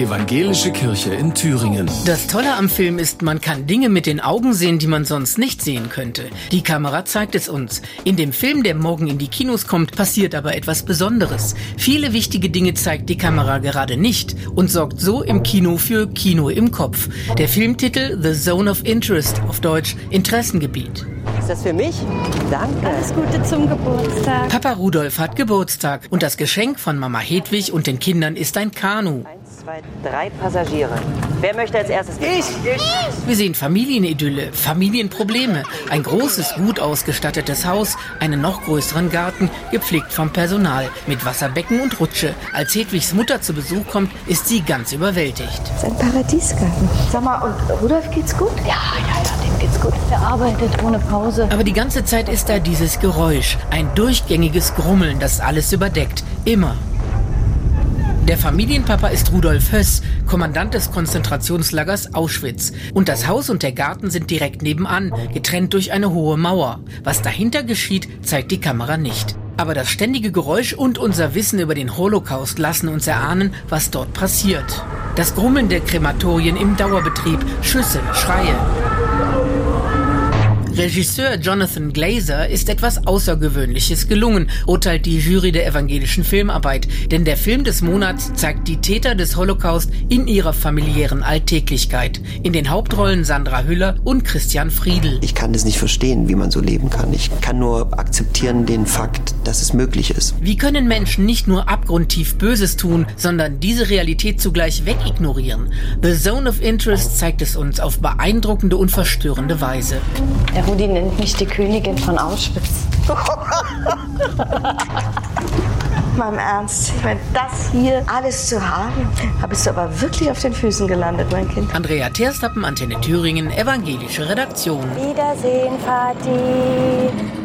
Evangelische Kirche in Thüringen. Das Tolle am Film ist, man kann Dinge mit den Augen sehen, die man sonst nicht sehen könnte. Die Kamera zeigt es uns. In dem Film, der morgen in die Kinos kommt, passiert aber etwas Besonderes. Viele wichtige Dinge zeigt die Kamera gerade nicht und sorgt so im Kino für Kino im Kopf. Der Filmtitel The Zone of Interest, auf Deutsch Interessengebiet. Ist das für mich? Danke. Alles Gute zum Geburtstag. Papa Rudolf hat Geburtstag und das Geschenk von Mama Hedwig und den Kindern ist ein Kanu. Zwei, drei Passagiere. Wer möchte als erstes? Ich! Wir sehen Familienidylle, Familienprobleme, ein großes, gut ausgestattetes Haus, einen noch größeren Garten, gepflegt vom Personal, mit Wasserbecken und Rutsche. Als Hedwigs Mutter zu Besuch kommt, ist sie ganz überwältigt. Das ist ein Paradiesgarten. Sag mal, und Rudolf geht's gut? Ja, ja, ja, dem geht's gut. Er arbeitet ohne Pause. Aber die ganze Zeit ist da dieses Geräusch, ein durchgängiges Grummeln, das alles überdeckt. Immer. Der Familienpapa ist Rudolf Höss, Kommandant des Konzentrationslagers Auschwitz. Und das Haus und der Garten sind direkt nebenan, getrennt durch eine hohe Mauer. Was dahinter geschieht, zeigt die Kamera nicht. Aber das ständige Geräusch und unser Wissen über den Holocaust lassen uns erahnen, was dort passiert. Das Grummeln der Krematorien im Dauerbetrieb, Schüsse, Schreie. Regisseur Jonathan Glazer ist etwas Außergewöhnliches gelungen, urteilt die Jury der evangelischen Filmarbeit. Denn der Film des Monats zeigt die Täter des Holocaust in ihrer familiären Alltäglichkeit. In den Hauptrollen Sandra Hüller und Christian Friedel. Ich kann das nicht verstehen, wie man so leben kann. Ich kann nur akzeptieren den Fakt, dass es möglich ist. Wie können Menschen nicht nur abgrundtief Böses tun, sondern diese Realität zugleich wegignorieren? The Zone of Interest zeigt es uns auf beeindruckende und verstörende Weise. Der Rudi nennt mich die Königin von Auschwitz. Mal im Ernst, ich meine, das hier alles zu haben, bist du aber wirklich auf den Füßen gelandet, mein Kind. Andrea Terstappen, Antenne Thüringen, evangelische Redaktion. Wiedersehen, Vati.